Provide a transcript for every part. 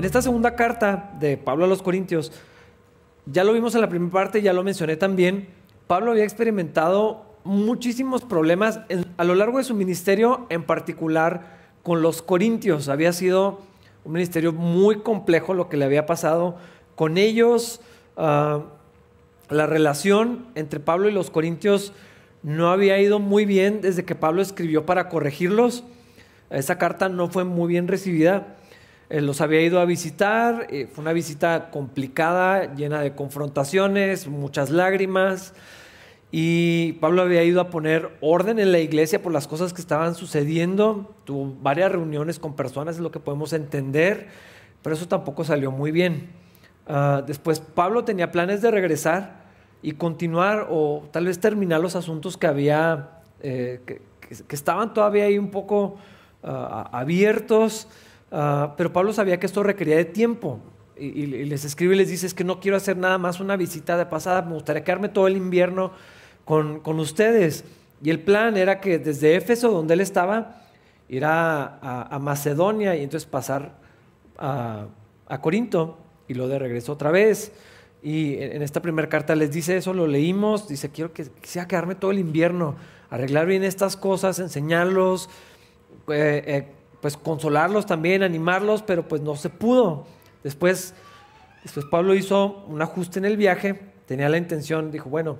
En esta segunda carta de Pablo a los Corintios, ya lo vimos en la primera parte, ya lo mencioné también, Pablo había experimentado muchísimos problemas a lo largo de su ministerio, en particular con los Corintios. Había sido un ministerio muy complejo lo que le había pasado con ellos. Ah, la relación entre Pablo y los Corintios no había ido muy bien desde que Pablo escribió para corregirlos. Esa carta no fue muy bien recibida. Él los había ido a visitar, eh, fue una visita complicada, llena de confrontaciones, muchas lágrimas. Y Pablo había ido a poner orden en la iglesia por las cosas que estaban sucediendo. Tuvo varias reuniones con personas, es lo que podemos entender, pero eso tampoco salió muy bien. Ah, después Pablo tenía planes de regresar y continuar o tal vez terminar los asuntos que había, eh, que, estaban todavía ahí un poco ah, abiertos, ah, pero Pablo sabía que esto requería de tiempo. Y, les escribe y les dice, es que no quiero hacer nada más una visita de pasada, me gustaría quedarme todo el invierno con, ustedes. Y el plan era que desde Éfeso, donde él estaba, ir a, Macedonia y entonces pasar a, Corinto y lo de regreso otra vez. Y en esta primera carta les dice eso, lo leímos, dice, quiero que quisiera quedarme todo el invierno, arreglar bien estas cosas, enseñarlos, eh, eh, pues consolarlos también, animarlos, pero pues no se pudo. Después, después Pablo hizo un ajuste en el viaje, tenía la intención, dijo, bueno,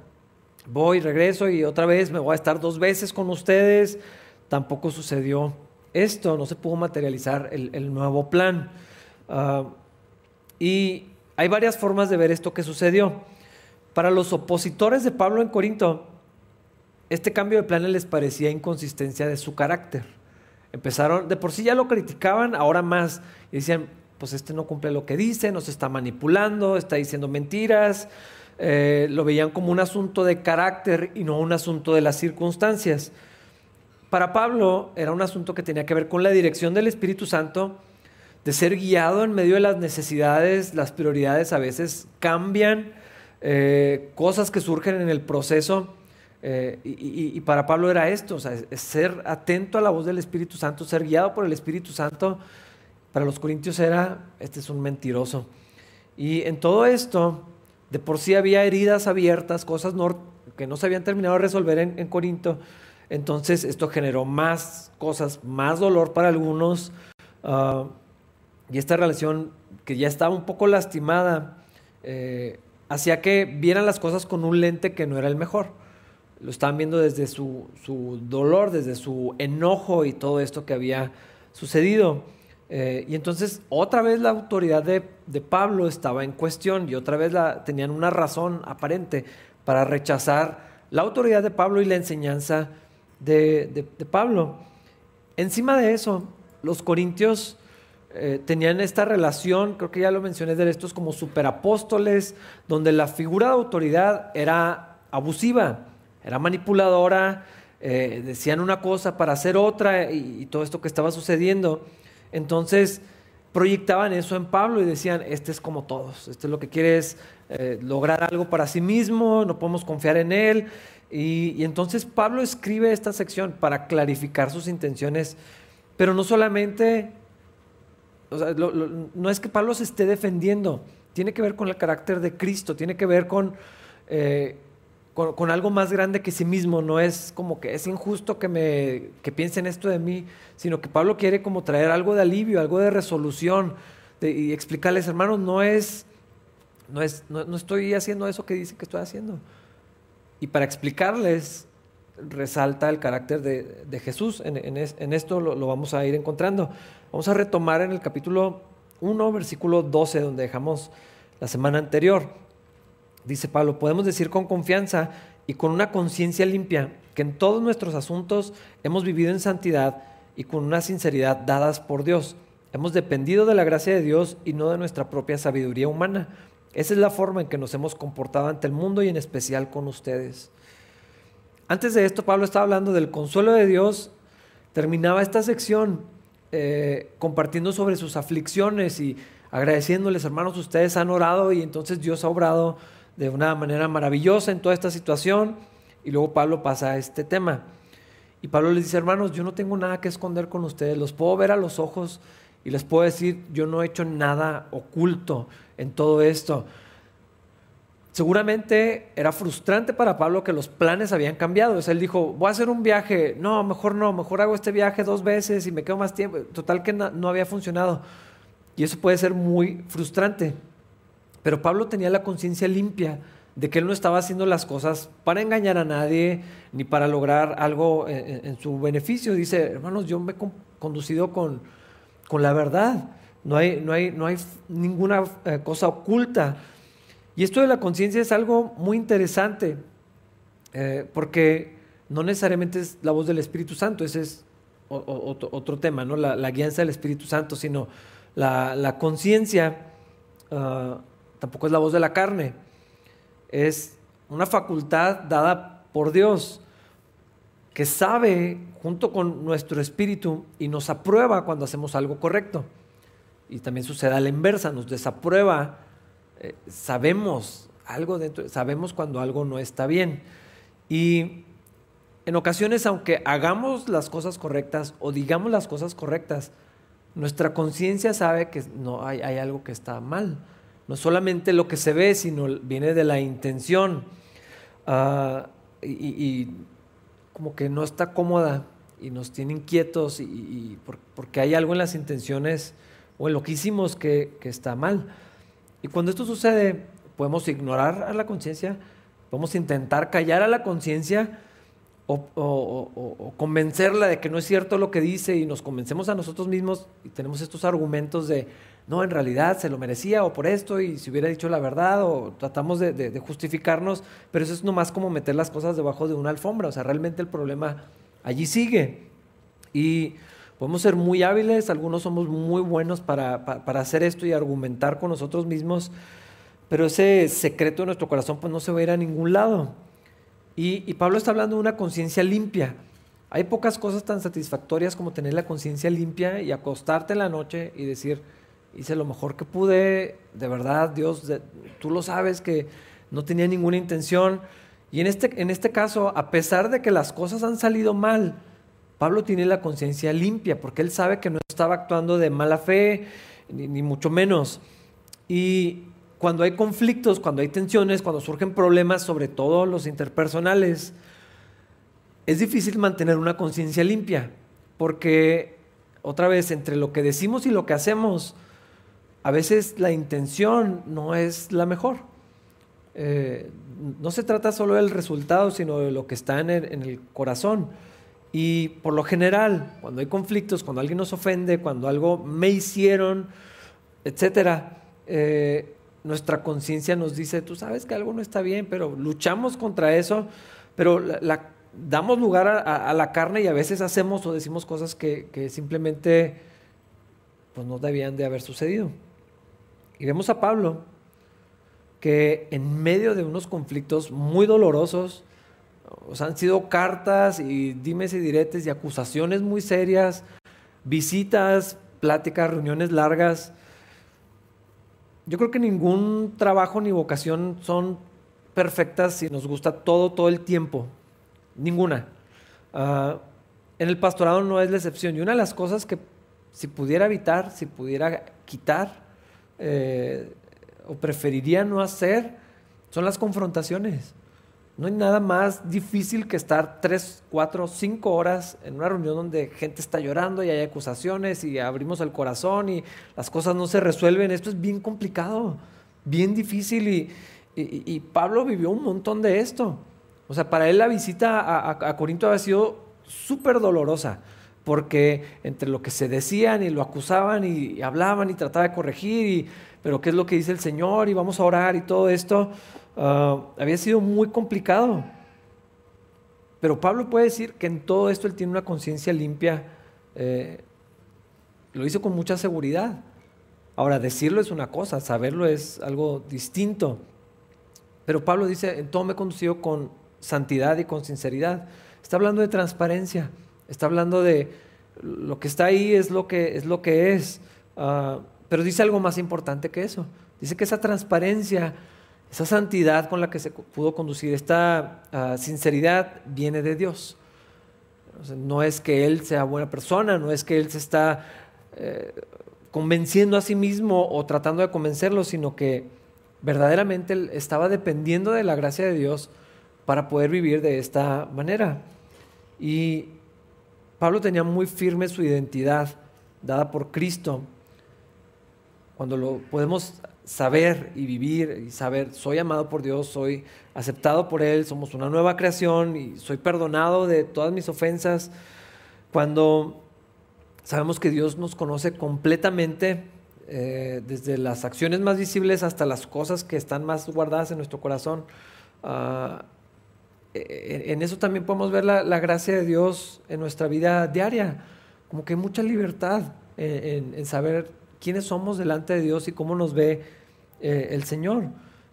voy, regreso y otra vez me voy a estar dos veces con ustedes. Tampoco sucedió esto, no se pudo materializar el, nuevo plan. Ah, y hay varias formas de ver esto que sucedió. Para los opositores de Pablo en Corinto, este cambio de planes les parecía inconsistencia de su carácter. Empezaron, de por sí ya lo criticaban, ahora más, y decían, pues este no cumple lo que dice, nos está manipulando, está diciendo mentiras, eh, lo veían como un asunto de carácter y no un asunto de las circunstancias. Para Pablo era un asunto que tenía que ver con la dirección del Espíritu Santo, de ser guiado en medio de las necesidades, las prioridades a veces cambian, eh, cosas que surgen en el proceso. Eh, y, para Pablo era esto, ser atento a la voz del Espíritu Santo, ser guiado por el Espíritu Santo. Para los corintios era, este es un mentiroso. Y en todo esto, de por sí había heridas abiertas, cosas que no se habían terminado de resolver en, Corinto. Entonces esto generó más cosas, más dolor para algunos. Ah, y esta relación que ya estaba un poco lastimada, eh, hacía que vieran las cosas con un lente que no era el mejor. Lo estaban viendo desde su, su dolor, desde su enojo y todo esto que había sucedido. Eh, y entonces otra vez la autoridad de, Pablo estaba en cuestión y otra vez la, tenían una razón aparente para rechazar la autoridad de Pablo y la enseñanza de, Pablo. Encima de eso, los corintios eh, tenían esta relación, creo que ya lo mencioné de estos como superapóstoles, donde la figura de autoridad era abusiva, era manipuladora, eh, decían una cosa para hacer otra y todo esto que estaba sucediendo. Entonces proyectaban eso en Pablo y decían, este es como todos, este es lo que quiere es eh, lograr algo para sí mismo, no podemos confiar en él. Y, entonces Pablo escribe esta sección para clarificar sus intenciones, pero no solamente, no es que Pablo se esté defendiendo, tiene que ver con el carácter de Cristo, tiene que ver con... Eh, con, algo más grande que sí mismo. No es como que es injusto que, me, que piensen esto de mí, sino que Pablo quiere como traer algo de alivio, algo de resolución y explicarles, hermanos, no es, no, es no, estoy haciendo eso que dice que estoy haciendo. Y para explicarles, resalta el carácter de, Jesús. En, esto lo, lo, vamos a ir encontrando. Vamos a retomar en el capítulo 1, versículo 12, donde dejamos la semana anterior. Dice Pablo, podemos decir con confianza y con una conciencia limpia que en todos nuestros asuntos hemos vivido en santidad y con una sinceridad dadas por Dios. Hemos dependido de la gracia de Dios y no de nuestra propia sabiduría humana. Esa es la forma en que nos hemos comportado ante el mundo y en especial con ustedes. Antes de esto, Pablo estaba hablando del consuelo de Dios. Terminaba esta sección eh, compartiendo sobre sus aflicciones y agradeciéndoles, hermanos, ustedes han orado y entonces Dios ha obrado de una manera maravillosa en toda esta situación. Y luego Pablo pasa a este tema. Y Pablo les dice, hermanos, yo no tengo nada que esconder con ustedes, los puedo ver a los ojos Y les puedo decir, yo no he hecho nada oculto en todo esto. Seguramente era frustrante para Pablo que los planes habían cambiado. O él dijo, voy a hacer un viaje. No, mejor no, mejor hago este viaje dos veces y me quedo más tiempo. Total que no, no había funcionado. Y eso puede ser muy frustrante. Pero Pablo tenía la conciencia limpia de que él no estaba haciendo las cosas para engañar a nadie ni para lograr algo en, su beneficio. Dice, hermanos, yo me he conducido con, con la verdad. No hay, no hay, no hay ninguna eh, cosa oculta. Y esto de la conciencia es algo muy interesante, eh, porque no necesariamente es la voz del Espíritu Santo, ese es otro, tema, ¿no? la, la guianza del Espíritu Santo, sino la, conciencia ah, tampoco es la voz de la carne, es una facultad dada por Dios que sabe junto con nuestro espíritu y nos aprueba cuando hacemos algo correcto. Y también sucede a la inversa, nos desaprueba eh, sabemos algo dentro, sabemos cuando algo no está bien. Y en ocasiones, aunque hagamos las cosas correctas o digamos las cosas correctas, nuestra conciencia sabe que no hay, algo que está mal. No solamente lo que se ve, sino viene de la intención. Ah, y, como que no está cómoda y nos tiene inquietos y, porque hay algo en las intenciones o en lo que hicimos que, que está mal. Y cuando esto sucede, podemos ignorar a la conciencia, podemos intentar callar a la conciencia o, convencerla de que no es cierto lo que dice y nos convencemos a nosotros mismos y tenemos estos argumentos de, no, en realidad se lo merecía o por esto y si hubiera dicho la verdad o tratamos de, justificarnos, pero eso es nomás como meter las cosas debajo de una alfombra, o sea, realmente el problema allí sigue. Y Podemos ser muy hábiles, algunos somos muy buenos para, hacer esto y argumentar con nosotros mismos, pero ese secreto de nuestro corazón pues no se va a ir a ningún lado. Y, Pablo está hablando de una conciencia limpia. Hay pocas cosas tan satisfactorias como tener la conciencia limpia y acostarte en la noche y decir, hice lo mejor que pude, de verdad, Dios, tú lo sabes que no tenía ninguna intención. Y en este, en este caso, a pesar de que las cosas han salido mal, Pablo tiene la conciencia limpia porque él sabe que no estaba actuando de mala fe, ni, mucho menos. Y cuando hay conflictos, cuando hay tensiones, cuando surgen problemas, sobre todo los interpersonales, es difícil mantener una conciencia limpia, porque otra vez, entre lo que decimos y lo que hacemos, a veces la intención no es la mejor. Eh, no se trata solo del resultado, sino de lo que está en el corazón. Y por lo general, cuando hay conflictos, cuando alguien nos ofende, cuando algo me hicieron, etcétera, eh, nuestra conciencia nos dice, tú sabes que algo no está bien, pero luchamos contra eso, pero damos lugar a, la carne y a veces hacemos o decimos cosas que, simplemente pues, no debían de haber sucedido. Y vemos a Pablo que en medio de unos conflictos muy dolorosos, o han sido cartas y dimes y diretes y acusaciones muy serias, visitas, pláticas, reuniones largas. Yo creo que ningún trabajo ni vocación son perfectas si nos gusta todo, todo el tiempo. Ninguna. Ah, en el pastorado no es la excepción. Y una de las cosas que si pudiera evitar, si pudiera quitar, eh, o preferiría no hacer, son las confrontaciones. No hay nada más difícil que estar tres, cuatro, cinco horas en una reunión donde gente está llorando y hay acusaciones y abrimos el corazón y las cosas no se resuelven. Esto es bien complicado, bien difícil y, Pablo vivió un montón de esto. O sea, para él la visita a, a Corinto había sido súper dolorosa porque entre lo que se decían y lo acusaban y hablaban y trataba de corregir, y, pero qué es lo que dice el Señor y vamos a orar y todo esto, Ah, había sido muy complicado. Pero Pablo puede decir que en todo esto él tiene una conciencia limpia. Eh, lo hizo con mucha seguridad. Ahora, decirlo es una cosa, saberlo es algo distinto. Pero Pablo dice, en todo me he conducido con santidad y con sinceridad. Está hablando de transparencia, está hablando de lo que está ahí es lo que es. Lo que es. Ah, pero dice algo más importante que eso. Dice que esa transparencia esa santidad con la que se pudo conducir, esta ah, sinceridad viene de Dios. no es que Él sea buena persona, no es que Él se está eh, convenciendo a sí mismo o tratando de convencerlo, sino que verdaderamente él estaba dependiendo de la gracia de Dios para poder vivir de esta manera. Y Pablo tenía muy firme su identidad dada por Cristo. Cuando lo podemos saber y vivir y saber, soy amado por Dios, soy aceptado por Él, somos una nueva creación y soy perdonado de todas mis ofensas. Cuando sabemos que Dios nos conoce completamente, eh, desde las acciones más visibles hasta las cosas que están más guardadas en nuestro corazón. Ah, en eso también podemos ver la, gracia de Dios en nuestra vida diaria, como que hay mucha libertad en, saber quiénes somos delante de Dios y cómo nos ve eh, el Señor.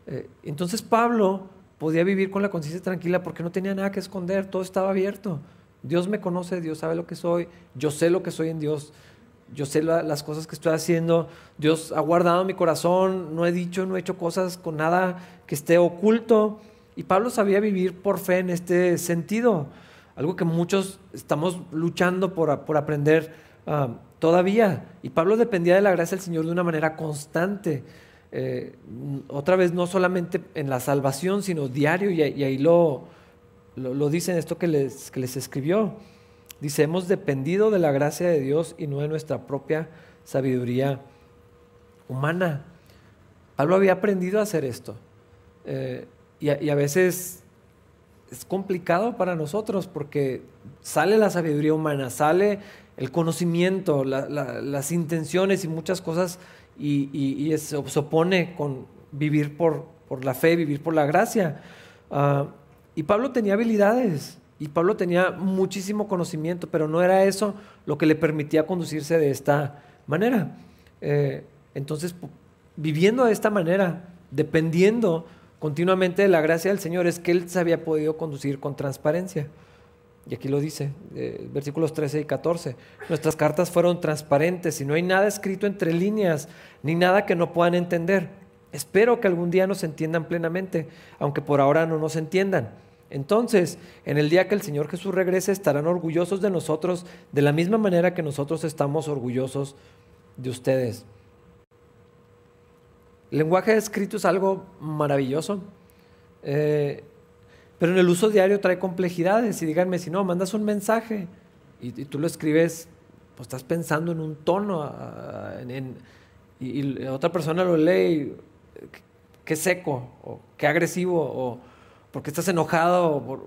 Eh, entonces Pablo podía vivir con la conciencia tranquila porque no tenía nada que esconder, todo estaba abierto. Dios me conoce, Dios sabe lo que soy, yo sé lo que soy en Dios, yo sé las cosas que estoy haciendo, Dios ha guardado mi corazón, no he dicho, no he hecho cosas con nada que esté oculto. Y Pablo sabía vivir por fe en este sentido, algo que muchos estamos luchando por, aprender ah, todavía. Y Pablo dependía de la gracia del Señor de una manera constante. Eh, otra vez, no solamente en la salvación, sino diario, y, ahí lo, lo, dice en esto que les, que les escribió. Dice, hemos dependido de la gracia de Dios y no de nuestra propia sabiduría humana. Pablo había aprendido a hacer esto. Eh, y, a, veces es complicado para nosotros porque sale la sabiduría humana, sale el conocimiento, las intenciones y muchas cosas y, se opone con vivir por, por, la fe, vivir por la gracia. Ah, y Pablo tenía habilidades, y Pablo tenía muchísimo conocimiento, pero no era eso lo que le permitía conducirse de esta manera. Eh, entonces, viviendo de esta manera, dependiendo continuamente la gracia del Señor, es que él se había podido conducir con transparencia. Y aquí lo dice, eh, versículos 13 y 14. Nuestras cartas fueron transparentes y no hay nada escrito entre líneas, ni nada que no puedan entender. Espero que algún día nos entiendan plenamente, aunque por ahora no nos entiendan entonces, en el día que el Señor Jesús regrese, estarán orgullosos de nosotros de la misma manera que nosotros estamos orgullosos de ustedes. El lenguaje escrito es algo maravilloso, eh, pero en el uso diario trae complejidades. Y díganme si no, mandas un mensaje y, tú lo escribes, pues estás pensando en un tono ah, y, otra persona lo lee, qué seco, o qué agresivo, o porque estás enojado, por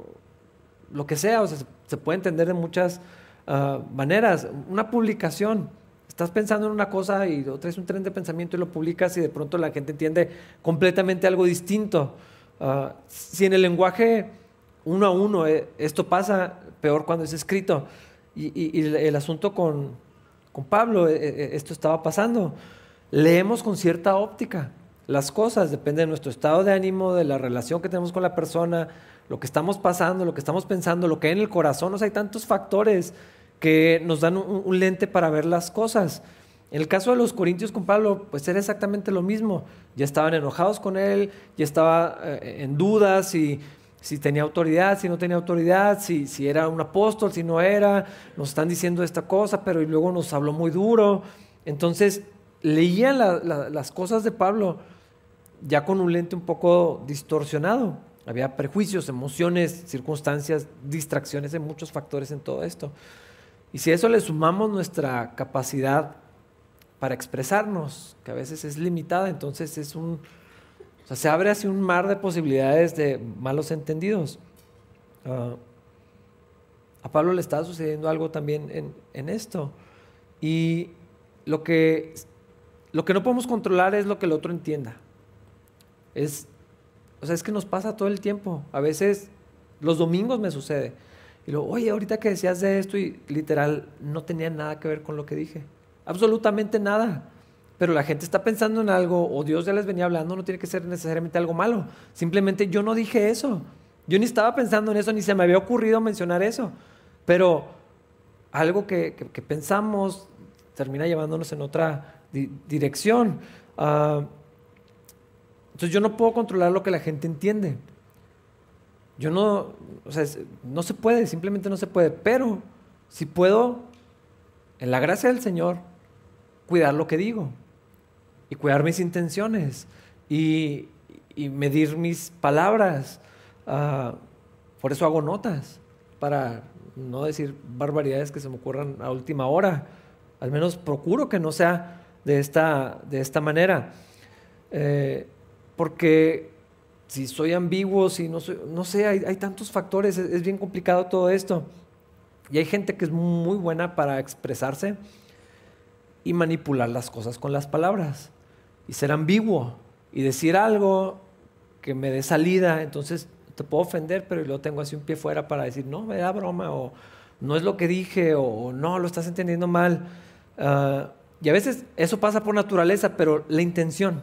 lo que sea, o sea, se, puede entender de muchas ah, maneras. Una publicación, estás pensando en una cosa y traes un tren de pensamiento y lo publicas y de pronto la gente entiende completamente algo distinto. Ah, si en el lenguaje uno a uno eh, esto pasa, peor cuando es escrito. Y, el, asunto con, con Pablo, eh, eh, esto estaba pasando. Leemos con cierta óptica las cosas, depende de nuestro estado de ánimo, de la relación que tenemos con la persona, lo que estamos pasando, lo que estamos pensando, lo que hay en el corazón. O sea, hay tantos factores que nos dan un, lente para ver las cosas. En el caso de los corintios con Pablo, pues era exactamente lo mismo. Ya estaban enojados con él, ya estaba eh, en dudas si, si tenía autoridad, si no tenía autoridad, si, si era un apóstol, si no era. Nos están diciendo esta cosa, pero luego nos habló muy duro. Entonces, leían las cosas de Pablo ya con un lente un poco distorsionado. Había prejuicios, emociones, circunstancias, distracciones, de muchos factores en todo esto. Y si a eso le sumamos nuestra capacidad para expresarnos, que a veces es limitada, entonces es un, se abre así un mar de posibilidades de malos entendidos. Ah, a Pablo le está sucediendo algo también en, en, esto. Y lo que, lo que no podemos controlar es lo que el otro entienda. Es, o sea, es que nos pasa todo el tiempo. A veces, los domingos me sucede. Y luego, oye, ahorita que decías de esto y literal no tenía nada que ver con lo que dije. Absolutamente nada. Pero la gente está pensando en algo o Dios ya les venía hablando, no tiene que ser necesariamente algo malo. Simplemente yo no dije eso. Yo ni estaba pensando en eso, ni se me había ocurrido mencionar eso. Pero algo que, pensamos termina llevándonos en otra dirección. Uh, entonces yo no puedo controlar lo que la gente entiende. Yo no, o sea, no se puede, simplemente no se puede. Pero si puedo, en la gracia del Señor, cuidar lo que digo y cuidar mis intenciones y, medir mis palabras. Ah, por eso hago notas, para no decir barbaridades que se me ocurran a última hora. Al menos procuro que no sea de esta, de esta manera. Eh, porque si soy ambiguo, si no soy, no sé, hay, tantos factores, es, bien complicado todo esto. Y hay gente que es muy buena para expresarse y manipular las cosas con las palabras. Y ser ambiguo y decir algo que me dé salida, entonces te puedo ofender, pero yo tengo así un pie fuera para decir, no, me da broma, o no es lo que dije, o no, lo estás entendiendo mal. Ah, y a veces eso pasa por naturaleza, pero la intención.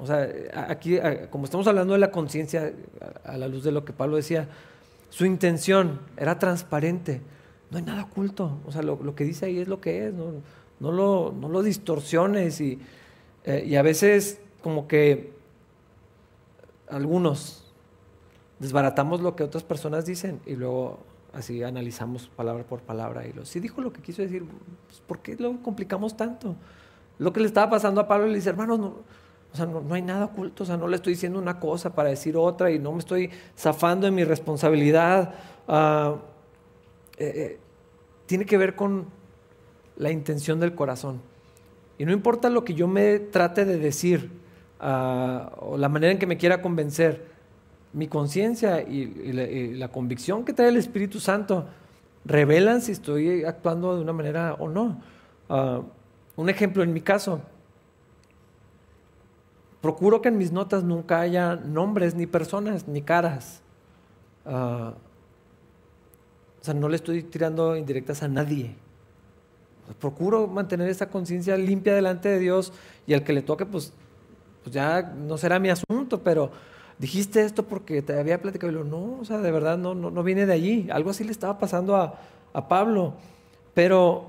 O sea, aquí, como estamos hablando de la conciencia, a la luz de lo que Pablo decía, su intención era transparente. No hay nada oculto. O sea, lo, que dice ahí es lo que es. No, lo, no lo, distorsiones. Y, eh, y a veces, como que algunos desbaratamos lo que otras personas dicen y luego así analizamos palabra por palabra y lo, si dijo lo que quiso decir, pues, ¿por qué lo complicamos tanto? Lo que le estaba pasando a Pablo, le dice, hermano, no, o sea, no, hay nada oculto, o sea, no le estoy diciendo una cosa para decir otra y no me estoy zafando de mi responsabilidad. Ah, eh, eh, tiene que ver con la intención del corazón. Y no importa lo que yo me trate de decir ah, o la manera en que me quiera convencer, mi conciencia y, la, convicción que trae el Espíritu Santo revelan si estoy actuando de una manera o no. Ah, un ejemplo en mi caso, procuro que en mis notas nunca haya nombres, ni personas, ni caras. Ah, o sea, no le estoy tirando indirectas a nadie. procuro mantener esa conciencia limpia delante de Dios y al que le toque, pues, pues ya no será mi asunto, pero dijiste esto porque te había platicado. No, o sea, de verdad no, no, viene de allí. Algo así le estaba pasando a, a Pablo. Pero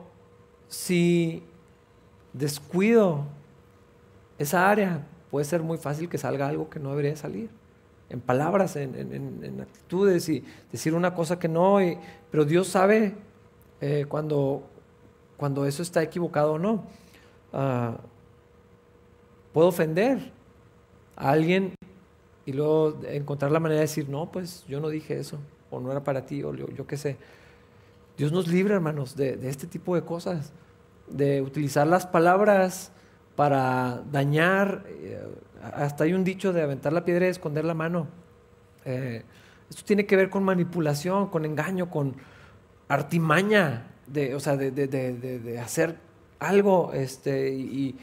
si descuido esa área, puede ser muy fácil que salga algo que no debería salir. En palabras, en, actitudes y decir una cosa que no. pero Dios sabe eh, cuando, cuando eso está equivocado o no. Ah, puedo ofender a alguien y luego encontrar la manera de decir, no, pues yo no dije eso, o no era para ti, o yo, qué sé. Dios nos libre, hermanos, de, este tipo de cosas, de utilizar las palabras para dañar. Eh, hasta hay un dicho de aventar la piedra y esconder la mano. Eh, esto tiene que ver con manipulación, con engaño, con artimaña, de, o sea, de, hacer algo, este, y,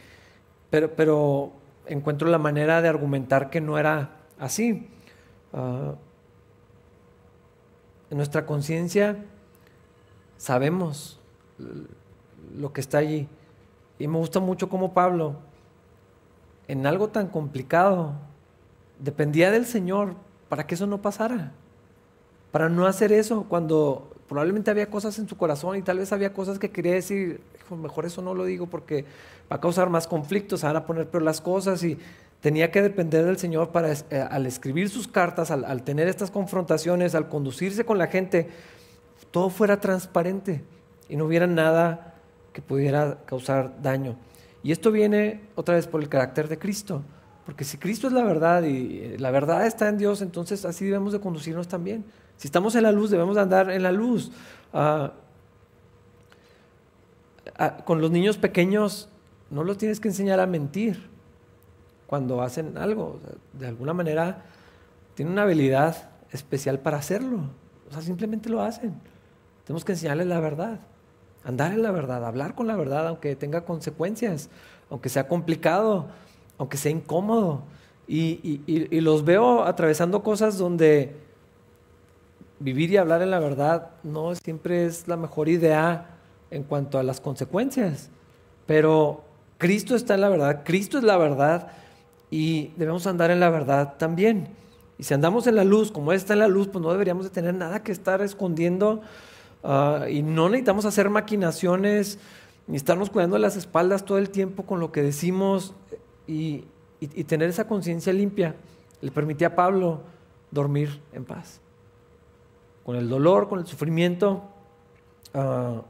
pero, pero encuentro la manera de argumentar que no era así. Ah, en nuestra conciencia sabemos lo que está allí. Y me gusta mucho como Pablo, en algo tan complicado, dependía del Señor para que eso no pasara. Para no hacer eso cuando probablemente había cosas en su corazón y tal vez había cosas que quería decir, mejor eso no lo digo porque va a causar más conflictos, van a poner peor las cosas y tenía que depender del Señor para, eh, al escribir sus cartas, al, tener estas confrontaciones, al conducirse con la gente, todo fuera transparente y no hubiera nada que pudiera causar daño. Y esto viene otra vez por el carácter de Cristo, porque si Cristo es la verdad y eh, la verdad está en Dios, entonces así debemos de conducirnos también. Si estamos en la luz, debemos de andar en la luz. Ah, ah, con los niños pequeños no los tienes que enseñar a mentir cuando hacen algo. de alguna manera tienen una habilidad especial para hacerlo. O sea, simplemente lo hacen. Tenemos que enseñarles la verdad, andar en la verdad, hablar con la verdad, aunque tenga consecuencias, aunque sea complicado, aunque sea incómodo. Y, y los veo atravesando cosas donde vivir y hablar en la verdad no siempre es la mejor idea en cuanto a las consecuencias. Pero Cristo está en la verdad, Cristo es la verdad y debemos andar en la verdad también. Y si andamos en la luz, como está en la luz, pues no deberíamos de tener nada que estar escondiendo ah, y no necesitamos hacer maquinaciones ni estarnos cuidando las espaldas todo el tiempo con lo que decimos y, tener esa conciencia limpia. Le permitía a Pablo dormir en paz. Con el dolor, con el sufrimiento, ah,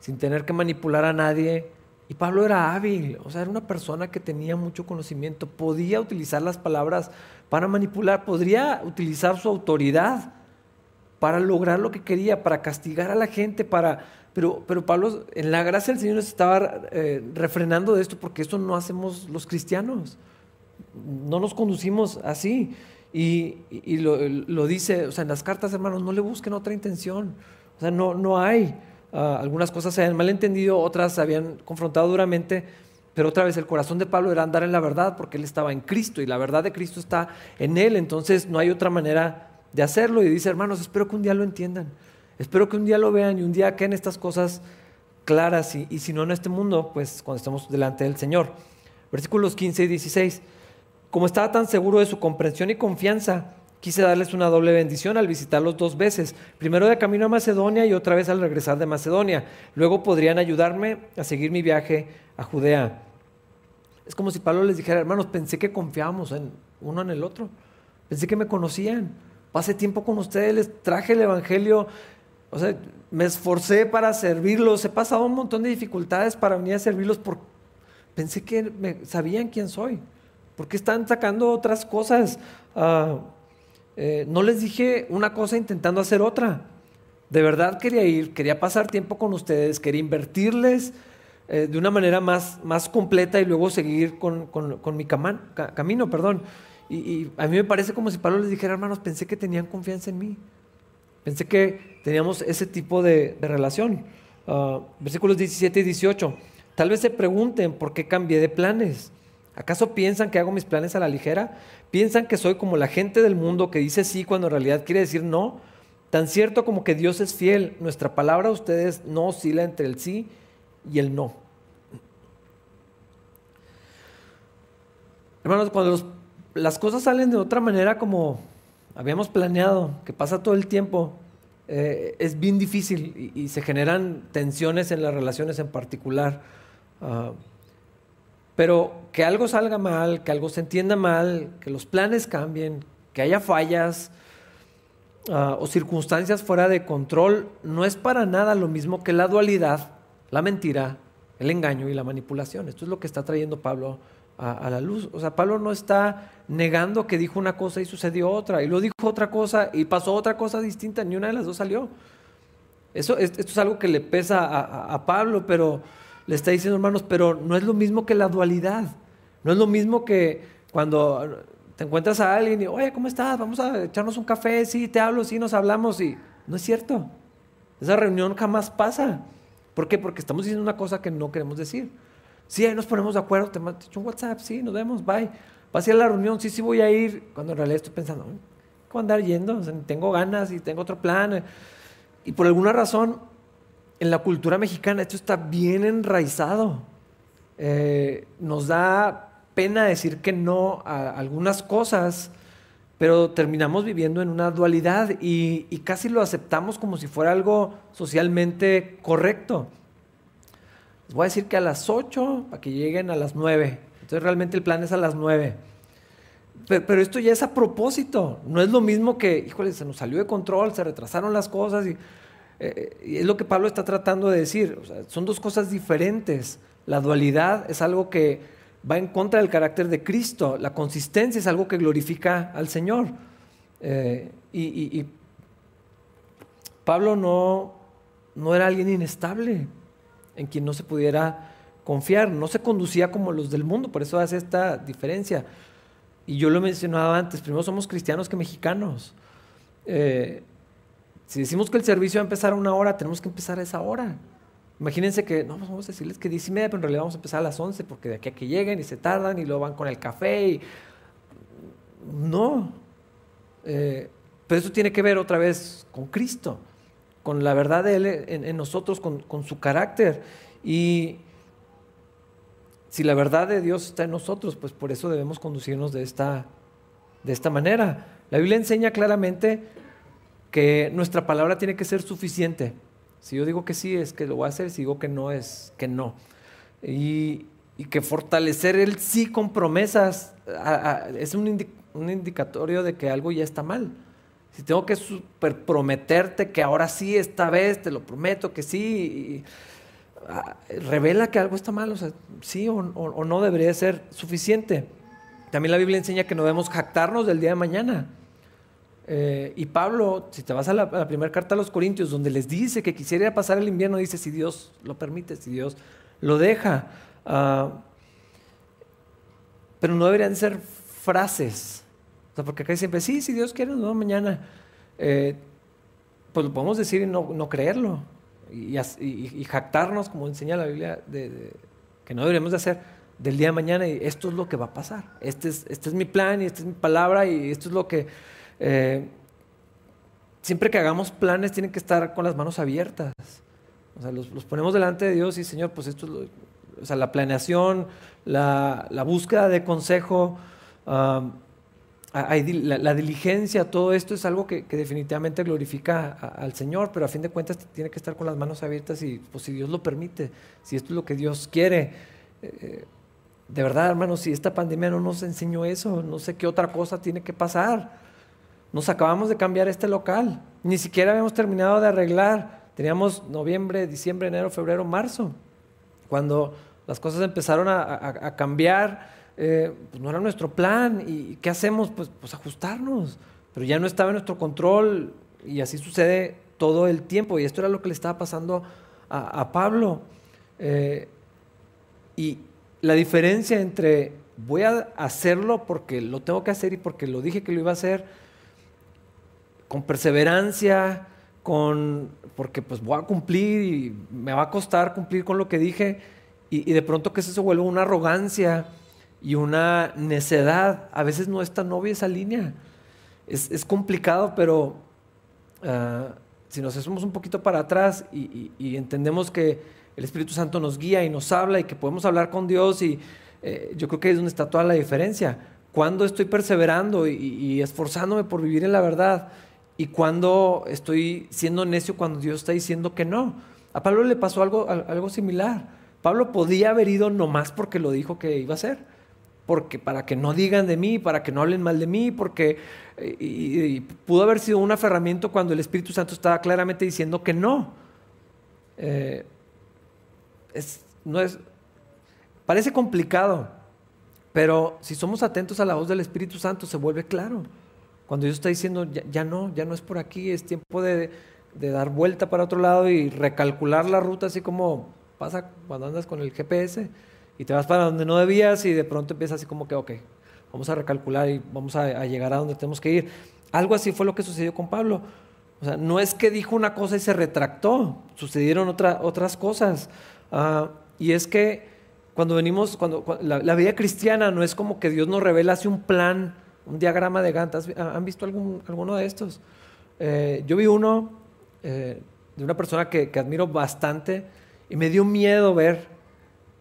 sin tener que manipular a nadie, Y Pablo era hábil, o sea, era una persona que tenía mucho conocimiento, podía utilizar las palabras para manipular, podría utilizar su autoridad para lograr lo que quería, para castigar a la gente, para... Pero, pero Pablo, en la gracia del Señor nos estaba eh, refrenando de esto porque eso no hacemos los cristianos. No nos conducimos así. Y, lo, dice, o sea, en las cartas, hermanos, no le busquen otra intención. O sea, no, no hay. Ah, algunas cosas se habían malentendido, otras se habían confrontado duramente, pero otra vez el corazón de Pablo era andar en la verdad porque él estaba en Cristo y la verdad de Cristo está en él, entonces no hay otra manera de hacerlo. Y dice, hermanos, espero que un día lo entiendan, espero que un día lo vean y un día queden estas cosas claras y, y si no en este mundo, pues cuando estemos delante del Señor. Versículos 15 y 16. Como estaba tan seguro de su comprensión y confianza, quise darles una doble bendición al visitarlos dos veces, primero de camino a Macedonia y otra vez al regresar de Macedonia. Luego podrían ayudarme a seguir mi viaje a Judea. Es como si Pablo les dijera, hermanos, pensé que confiábamos en uno en el otro, pensé que me conocían, pasé tiempo con ustedes, les traje el Evangelio, o sea, me esforcé para servirlos, he pasado un montón de dificultades para venir a servirlos, porque pensé que me, sabían quién soy. ¿Por qué están sacando otras cosas? Ah, eh, no les dije una cosa intentando hacer otra. De verdad quería ir, quería pasar tiempo con ustedes, quería invertirles eh, de una manera más, más completa y luego seguir con, mi camino. Perdón. Y, a mí me parece como si Pablo les dijera, hermanos, pensé que tenían confianza en mí. Pensé que teníamos ese tipo de, relación. Ah, versículos 17 y 18. Tal vez se pregunten por qué cambié de planes. ¿Acaso piensan que hago mis planes a la ligera? ¿Piensan que soy como la gente del mundo que dice sí cuando en realidad quiere decir no? Tan cierto como que Dios es fiel, nuestra palabra a ustedes no oscila entre el sí y el no. Hermanos, cuando las cosas salen de otra manera como habíamos planeado, que pasa todo el tiempo, eh, es bien difícil y, se generan tensiones en las relaciones en particular. Ah, pero que algo salga mal, que algo se entienda mal, que los planes cambien, que haya fallas ah, o circunstancias fuera de control, no es para nada lo mismo que la dualidad, la mentira, el engaño y la manipulación. Esto es lo que está trayendo Pablo a, la luz. O sea, Pablo no está negando que dijo una cosa y sucedió otra, y luego dijo otra cosa y pasó otra cosa distinta, ni una de las dos salió. Eso, esto es algo que le pesa a Pablo, pero le está diciendo, hermanos, pero no es lo mismo que la dualidad. No es lo mismo que cuando te encuentras a alguien y, oye, ¿cómo estás? Vamos a echarnos un café, sí, te hablo, sí, nos hablamos. Y no es cierto. Esa reunión jamás pasa. ¿Por qué? Porque estamos diciendo una cosa que no queremos decir. Sí, ahí nos ponemos de acuerdo, te mando un WhatsApp, sí, nos vemos, bye. Vas a ir a la reunión, sí, sí voy a ir. Cuando en realidad estoy pensando, ¿cómo andar yendo? tengo ganas y tengo otro plan. Y por alguna razón en la cultura mexicana esto está bien enraizado. Eh, nos da pena decir que no a algunas cosas, pero terminamos viviendo en una dualidad y, casi lo aceptamos como si fuera algo socialmente correcto. Les voy a decir que a las 8 para que lleguen a las 9. Entonces realmente el plan es a las 9. Pero, esto ya es a propósito. No es lo mismo que, híjole, se nos salió de control, se retrasaron las cosas y eh, es lo que Pablo está tratando de decir. son dos cosas diferentes. La dualidad es algo que va en contra del carácter de Cristo. La consistencia es algo que glorifica al Señor. Eh, y, Pablo no, no era alguien inestable, en quien no se pudiera confiar. No se conducía como los del mundo, por eso hace esta diferencia. Y yo lo he mencionado antes, primero somos cristianos que mexicanos. Eh, si decimos que el servicio va a empezar a una hora, tenemos que empezar a esa hora. Imagínense que, no, pues vamos a decirles que 10 y media, pero en realidad vamos a empezar a las 11 porque de aquí a que lleguen y se tardan y luego van con el café. No. Eh, pero eso tiene que ver otra vez con Cristo, con la verdad de Él en, nosotros, con, su carácter. Y si la verdad de Dios está en nosotros, pues por eso debemos conducirnos de esta, de esta manera. La Biblia enseña claramente que nuestra palabra tiene que ser suficiente. Si yo digo que sí, es que lo voy a hacer, si digo que no, es que no. Y, que fortalecer el sí con promesas es un, indicatorio de que algo ya está mal. Si tengo que super prometerte que ahora sí, esta vez, te lo prometo que sí, ah, revela que algo está mal, o sea, sí o, no debería ser suficiente. También la Biblia enseña que no debemos jactarnos del día de mañana. Eh, y Pablo, si te vas a la, primera carta a los Corintios, donde les dice que quisiera pasar el invierno, dice si Dios lo permite, si Dios lo deja. Ah, pero no deberían ser frases. Porque acá siempre, sí, si Dios quiere, no, mañana. Eh, pues lo podemos decir y no, creerlo. Y, jactarnos, como enseña la Biblia, de, que no deberíamos de hacer del día de mañana y esto es lo que va a pasar. Este es, este es mi plan y esta es mi palabra y esto es lo que... Eh, siempre que hagamos planes tienen que estar con las manos abiertas. O sea, los, ponemos delante de Dios y Señor, pues esto es lo, o sea, la planeación, la, búsqueda de consejo, la, diligencia, todo esto es algo que, definitivamente glorifica al Señor, pero a fin de cuentas tiene que estar con las manos abiertas y pues si Dios lo permite, si esto es lo que Dios quiere. Eh, de verdad, hermanos, si esta pandemia no nos enseñó eso, no sé qué otra cosa tiene que pasar. Nos acabamos de cambiar este local, ni siquiera habíamos terminado de arreglar. Teníamos noviembre, diciembre, enero, febrero, marzo. Cuando las cosas empezaron a, cambiar, eh, pues no era nuestro plan. ¿Y qué hacemos? Pues, pues, ajustarnos. Pero ya no estaba en nuestro control y así sucede todo el tiempo. Y esto era lo que le estaba pasando a, Pablo. Eh, y la diferencia entre voy a hacerlo porque lo tengo que hacer y porque lo dije que lo iba a hacer, con perseverancia, con porque pues voy a cumplir y me va a costar cumplir con lo que dije y, de pronto que eso se vuelve una arrogancia y una necedad. A veces no es tan obvia esa línea. Es, complicado, pero ah, si nos hacemos un poquito para atrás y, entendemos que el Espíritu Santo nos guía y nos habla y que podemos hablar con Dios y eh, yo creo que es donde está toda la diferencia. Cuando estoy perseverando y esforzándome por vivir en la verdad y cuando estoy siendo necio cuando Dios está diciendo que no. A Pablo le pasó algo, algo similar. Pablo podía haber ido nomás porque lo dijo que iba a hacer. Porque para que no digan de mí, para que no hablen mal de mí, porque y, pudo haber sido un aferramiento cuando el Espíritu Santo estaba claramente diciendo que no. Eh, no es, parece complicado, pero si somos atentos a la voz del Espíritu Santo se vuelve claro. Cuando Dios está diciendo, ya, no, ya no es por aquí, es tiempo de, dar vuelta para otro lado y recalcular la ruta, así como pasa cuando andas con el GPS y te vas para donde no debías y de pronto empieza así como que, ok, vamos a recalcular y vamos a, llegar a donde tenemos que ir. Algo así fue lo que sucedió con Pablo. O sea, no es que dijo una cosa y se retractó, sucedieron otras cosas. Ah, y es que cuando venimos, cuando, la, vida cristiana no es como que Dios nos revela así un plan un diagrama de Gantt. ¿Han visto algún, alguno de estos? Eh, yo vi uno eh, de una persona que, admiro bastante y me dio miedo ver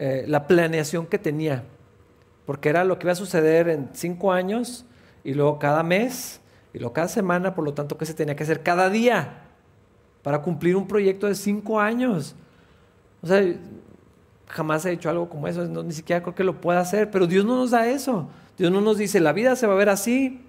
eh, la planeación que tenía, porque era lo que iba a suceder en cinco años y luego cada mes y luego cada semana, por lo tanto que se tenía que hacer cada día para cumplir un proyecto de cinco años. O sea, jamás he hecho algo como eso, ni siquiera creo que lo pueda hacer, pero Dios no nos da eso. Dios no nos dice, la vida se va a ver así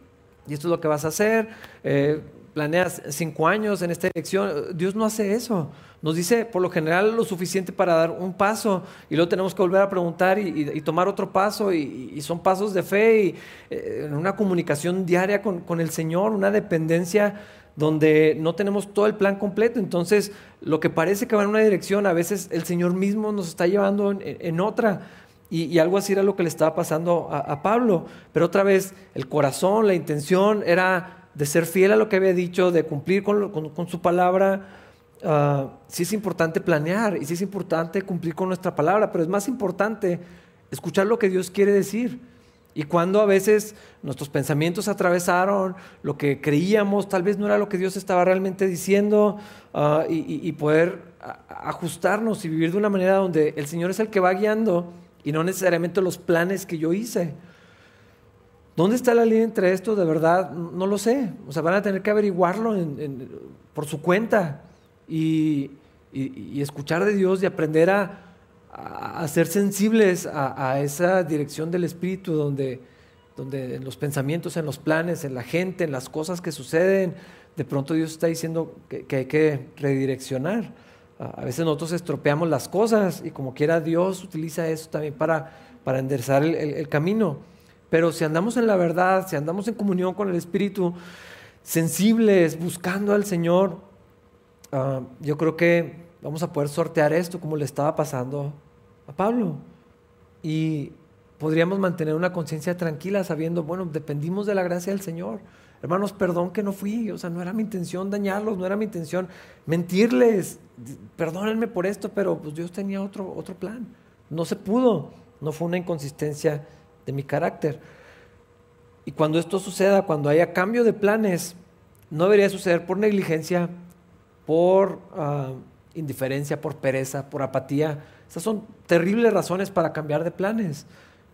y esto es lo que vas a hacer. Eh, planeas cinco años en esta dirección. Dios no hace eso. Nos dice por lo general lo suficiente para dar un paso y luego tenemos que volver a preguntar y, tomar otro paso y, son pasos de fe y eh, una comunicación diaria con, el Señor, una dependencia donde no tenemos todo el plan completo. Entonces, lo que parece que va en una dirección, a veces el Señor mismo nos está llevando en otra. Y, algo así era lo que le estaba pasando a, Pablo. Pero otra vez, el corazón, la intención era de ser fiel a lo que había dicho, de cumplir con, su palabra. Uh, sí es importante planear y sí es importante cumplir con nuestra palabra, pero es más importante escuchar lo que Dios quiere decir. Y cuando a veces nuestros pensamientos atravesaron lo que creíamos, tal vez no era lo que Dios estaba realmente diciendo, uh, y, poder ajustarnos y vivir de una manera donde el Señor es el que va guiando y no necesariamente los planes que yo hice. ¿Dónde está la línea entre esto? De verdad, no lo sé. O sea, van a tener que averiguarlo por su cuenta y, escuchar de Dios y aprender a, ser sensibles a, esa dirección del Espíritu donde, en los pensamientos, en los planes, en la gente, en las cosas que suceden, de pronto Dios está diciendo que, hay que redireccionar. A veces nosotros estropeamos las cosas y como quiera Dios utiliza eso también para enderezar el, camino. Pero si andamos en la verdad, si andamos en comunión con el Espíritu, sensibles, buscando al Señor, ah, yo creo que vamos a poder sortear esto como le estaba pasando a Pablo. Y podríamos mantener una conciencia tranquila sabiendo, bueno, dependimos de la gracia del Señor. Hermanos, perdón que no fui, o sea, no era mi intención dañarlos, no era mi intención mentirles, perdónenme por esto, pero pues Dios tenía otro, otro plan. No se pudo, no fue una inconsistencia de mi carácter. Y cuando esto suceda, cuando haya cambio de planes, no debería suceder por negligencia, por ah, indiferencia, por pereza, por apatía. Esas son terribles razones para cambiar de planes.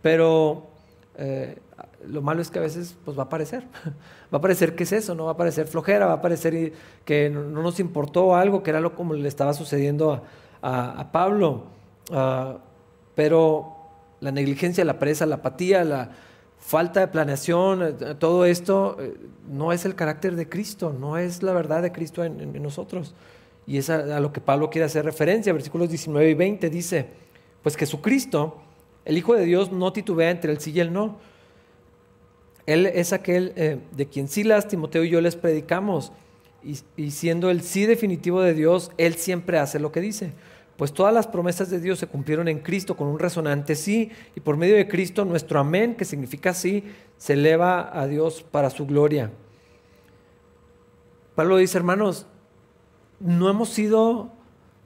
Pero eh, lo malo es que a veces pues, va a parecer. Va a parecer que es eso, no va a parecer flojera, va a parecer que no, nos importó algo, que era lo como le estaba sucediendo a, Pablo. Ah, pero la negligencia, la presa, la apatía, la falta de planeación, eh, todo esto eh, no es el carácter de Cristo, no es la verdad de Cristo en, nosotros. Y es a, a, lo que Pablo quiere hacer referencia. Versículos 19 y 20 dice, pues Jesucristo, el Hijo de Dios, no titubea entre el sí y el no él es aquel eh, de quien Silas, Timoteo y yo les predicamos. Y, siendo el sí definitivo de Dios, Él siempre hace lo que dice. Pues todas las promesas de Dios se cumplieron en Cristo con un resonante sí. Y por medio de Cristo nuestro amén, que significa sí, se eleva a Dios para su gloria. Pablo dice, hermanos, no hemos sido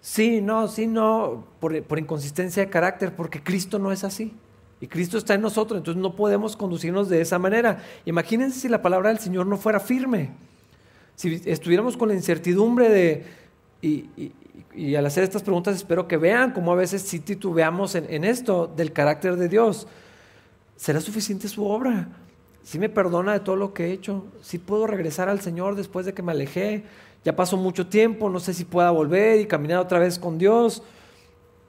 sí, no, sí, no, por inconsistencia de carácter, porque Cristo no es así. Y Cristo está en nosotros, entonces no podemos conducirnos de esa manera. Imagínense si la palabra del Señor no fuera firme. Si estuviéramos con la incertidumbre de... Y, al hacer estas preguntas espero que vean cómo a veces sí titubeamos en, esto del carácter de Dios. ¿Será suficiente su obra? Si me perdona de todo lo que he hecho? si puedo regresar al Señor después de que me alejé? Ya pasó mucho tiempo, no sé si pueda volver y caminar otra vez con Dios.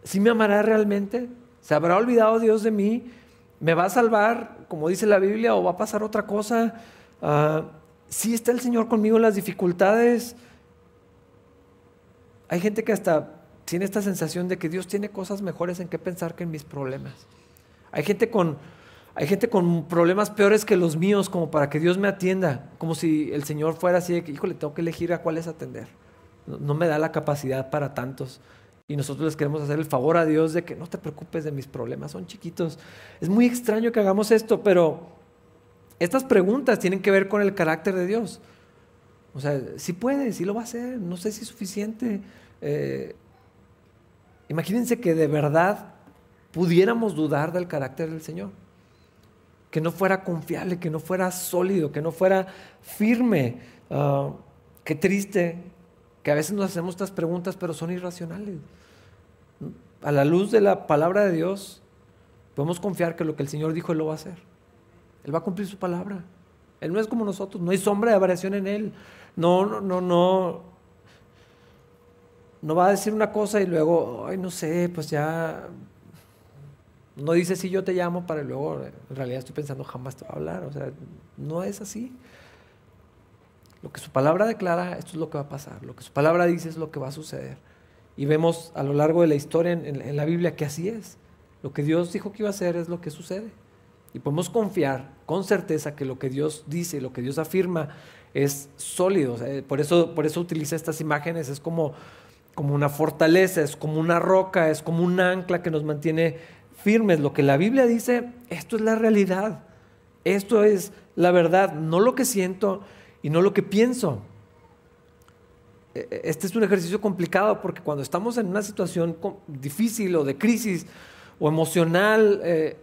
¿Sí me amará realmente? ¿Se habrá olvidado Dios de mí? ¿Me va a salvar, como dice la Biblia, o va a pasar otra cosa? Ah, si está el Señor conmigo en las dificultades. Hay gente que hasta tiene esta sensación de que Dios tiene cosas mejores en qué pensar que en mis problemas. Hay gente con, hay gente con problemas peores que los míos, como para que Dios me atienda, como si el Señor fuera así de que, híjole, tengo que elegir a cuáles atender. no me da la capacidad para tantos. Y nosotros les queremos hacer el favor a Dios de que no te preocupes de mis problemas, son chiquitos. Es muy extraño que hagamos esto, pero estas preguntas tienen que ver con el carácter de Dios. O sea, si puede, si lo va a hacer, no sé si es suficiente. Eh, imagínense que de verdad pudiéramos dudar del carácter del Señor. Que no fuera confiable, que no fuera sólido, que no fuera firme. Ah, qué triste que a veces nos hacemos estas preguntas, pero son irracionales. A la luz de la palabra de Dios, podemos confiar que lo que el Señor dijo, Él lo va a hacer. Él va a cumplir su palabra. Él no es como nosotros, no hay sombra de variación en Él. No, no, no, no. No va a decir una cosa y luego, ay, no sé, pues ya. No dice si yo te llamo para luego, en realidad estoy pensando, jamás te va a hablar. O sea, no es así. Lo que su palabra declara, esto es lo que va a pasar. Lo que su palabra dice es lo que va a suceder. Y vemos a lo largo de la historia en, la Biblia que así es. Lo que Dios dijo que iba a hacer es lo que sucede. Y podemos confiar con certeza que lo que Dios dice, lo que Dios afirma es sólido. por, eso, por eso utiliza estas imágenes. Es como, como una fortaleza, es como una roca, es como un ancla que nos mantiene firmes. Lo que la Biblia dice, esto es la realidad. Esto es la verdad, no lo que siento, y no lo que pienso. E, e, este es un ejercicio complicado porque cuando estamos en una situación difícil o de crisis o emocional, eh,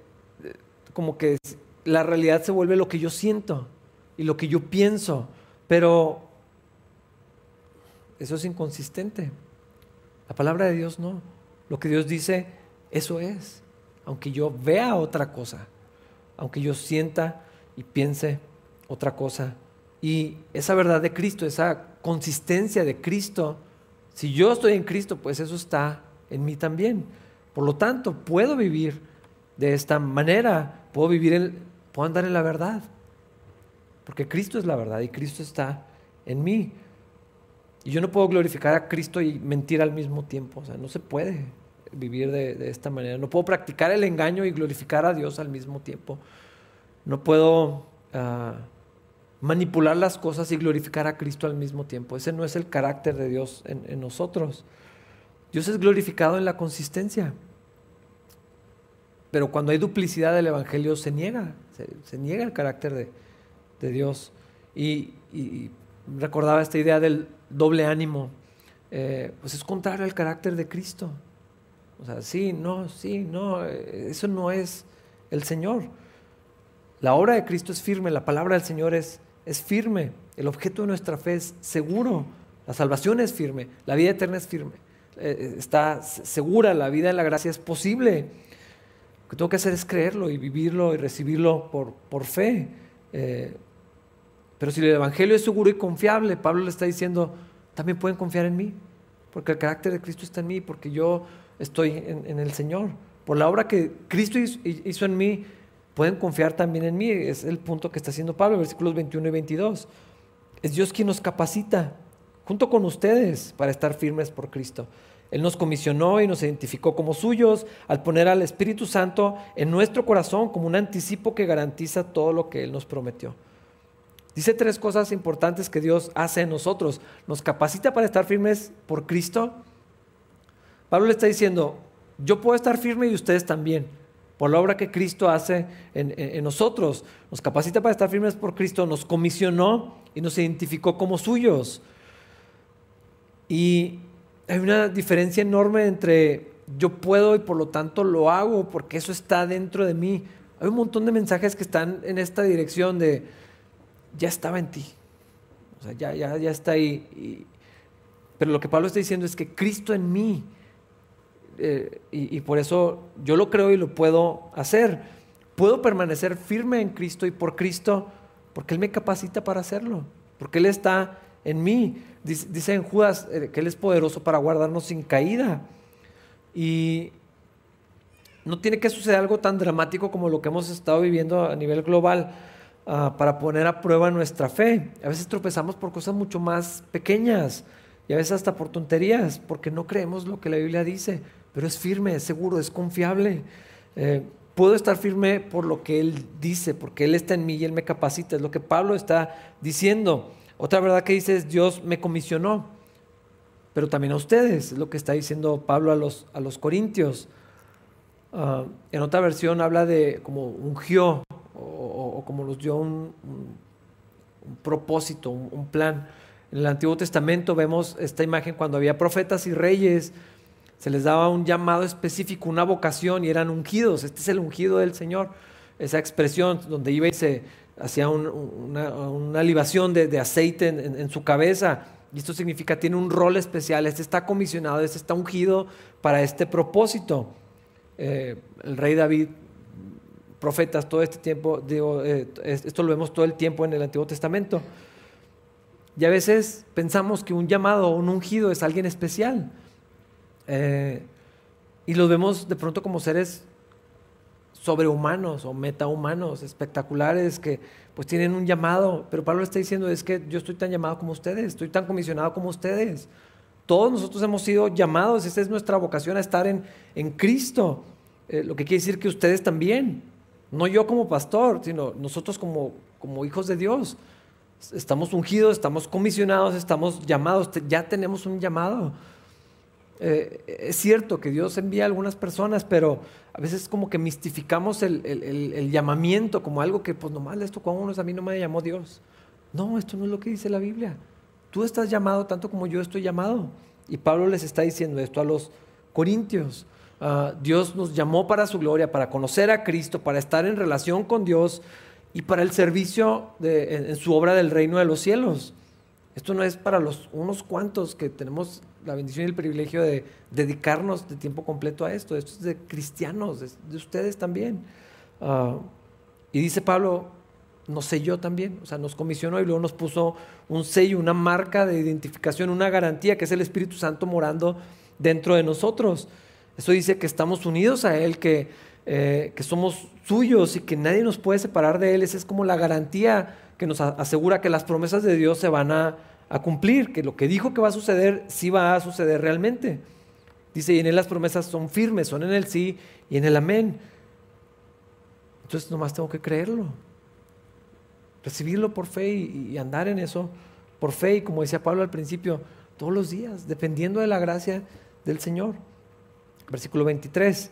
como que la realidad se vuelve lo que yo siento y lo que yo pienso, pero eso es inconsistente. La palabra de Dios no. Lo que Dios dice, eso es. Aunque yo vea otra cosa, aunque yo sienta y piense otra cosa y esa verdad de Cristo, esa consistencia de Cristo, si yo estoy en Cristo, pues eso está en mí también. Por lo tanto, puedo vivir de esta manera, puedo vivir, en, puedo andar en la verdad, porque Cristo es la verdad y Cristo está en mí. Y yo no puedo glorificar a Cristo y mentir al mismo tiempo. O sea, no se puede vivir de, esta manera. No puedo practicar el engaño y glorificar a Dios al mismo tiempo. No puedo ah, manipular las cosas y glorificar a Cristo al mismo tiempo. Ese no es el carácter de Dios en, nosotros. Dios es glorificado en la consistencia. Pero cuando hay duplicidad del Evangelio se niega, se, niega el carácter de, Dios. Y, recordaba esta idea del doble ánimo. Eh, pues es contrario al carácter de Cristo. O sea, sí, no, sí, no, eh, eso no es el Señor. La obra de Cristo es firme, la palabra del Señor es, es firme, el objeto de nuestra fe es seguro, la salvación es firme, la vida eterna es firme, eh, está segura, la vida en la gracia es posible. Lo que tengo que hacer es creerlo y vivirlo y recibirlo por, por fe. Pero si el Evangelio es seguro y confiable, Pablo le está diciendo, también pueden confiar en mí, porque el carácter de Cristo está en mí, porque yo estoy en, el Señor. Por la obra que Cristo hizo, en mí, pueden confiar también en mí. Es el punto que está haciendo Pablo, versículos 21 y 22. Es Dios quien nos capacita, junto con ustedes, para estar firmes por Cristo. Él nos comisionó y nos identificó como suyos al poner al Espíritu Santo en nuestro corazón como un anticipo que garantiza todo lo que Él nos prometió. Dice tres cosas importantes que Dios hace en nosotros. Nos capacita para estar firmes por Cristo, Pablo le está diciendo, yo puedo estar firme y ustedes también, por la obra que Cristo hace en, nosotros. Nos capacita para estar firmes por Cristo, nos comisionó y nos identificó como suyos. Y hay una diferencia enorme entre yo puedo y por lo tanto lo hago porque eso está dentro de mí. Hay un montón de mensajes que están en esta dirección de ya estaba en ti. O sea, ya, ya, ya está ahí. pero lo que Pablo está diciendo es que Cristo en mí eh, y, por eso yo lo creo y lo puedo hacer. Puedo permanecer firme en Cristo y por Cristo porque Él me capacita para hacerlo, porque Él está en mí. Dice, en Judas eh, que Él es poderoso para guardarnos sin caída. Y no tiene que suceder algo tan dramático como lo que hemos estado viviendo a nivel global ah, para poner a prueba nuestra fe. A veces tropezamos por cosas mucho más pequeñas y a veces hasta por tonterías, porque no creemos lo que la Biblia dice pero es firme, es seguro, es confiable. Eh, puedo estar firme por lo que Él dice, porque Él está en mí y Él me capacita. Es lo que Pablo está diciendo. Otra verdad que dice es, Dios me comisionó, pero también a ustedes, es lo que está diciendo Pablo a los, a los corintios. Ah, en otra versión habla de como ungió o, como los dio un, propósito, un, plan. En el Antiguo Testamento vemos esta imagen cuando había profetas y reyes se les daba un llamado específico, una vocación y eran ungidos. Este es el ungido del Señor. Esa expresión donde iba y se hacía una, libación de, aceite en, su cabeza. Y esto significa tiene un rol especial. Este está comisionado, este está ungido para este propósito. Eh, el rey David, profetas, todo este tiempo, digo, eh, esto lo vemos todo el tiempo en el Antiguo Testamento. Y a veces pensamos que un llamado o un ungido es alguien especial. Eh, y los vemos de pronto como seres sobrehumanos o metahumanos, espectaculares, que pues tienen un llamado. Pero Pablo está diciendo, es que yo estoy tan llamado como ustedes, estoy tan comisionado como ustedes. Todos nosotros hemos sido llamados, esa es nuestra vocación a estar en, en Cristo. Eh, lo que quiere decir que ustedes también, no yo como pastor, sino nosotros como, como hijos de Dios. Estamos ungidos, estamos comisionados, estamos llamados, ya tenemos un llamado. Eh, es cierto que Dios envía a algunas personas, pero a veces como que mistificamos el, llamamiento como algo que pues nomás esto con unos a mí no me llamó Dios. No, esto no es lo que dice la Biblia. Tú estás llamado tanto como yo estoy llamado. Y Pablo les está diciendo esto a los corintios. Ah, Dios nos llamó para su gloria, para conocer a Cristo, para estar en relación con Dios y para el servicio en su obra del reino de los cielos. Esto no es para los unos cuantos que tenemos la bendición y el privilegio de dedicarnos de tiempo completo a esto. Esto es de cristianos, de, ustedes también. Ah, y dice Pablo, nos selló también, o sea, nos comisionó y luego nos puso un sello, una marca de identificación, una garantía que es el Espíritu Santo morando dentro de nosotros. Eso dice que estamos unidos a Él, que, eh, que somos suyos y que nadie nos puede separar de Él. Esa es como la garantía que nos asegura que las promesas de Dios se van a, a cumplir, que lo que dijo que va a suceder sí va a suceder realmente. Dice, y en él las promesas son firmes, son en el sí y en el amén. Entonces nomás tengo que creerlo, recibirlo por fe y, y andar en eso por fe y como decía Pablo al principio, todos los días, dependiendo de la gracia del Señor. Versículo 23.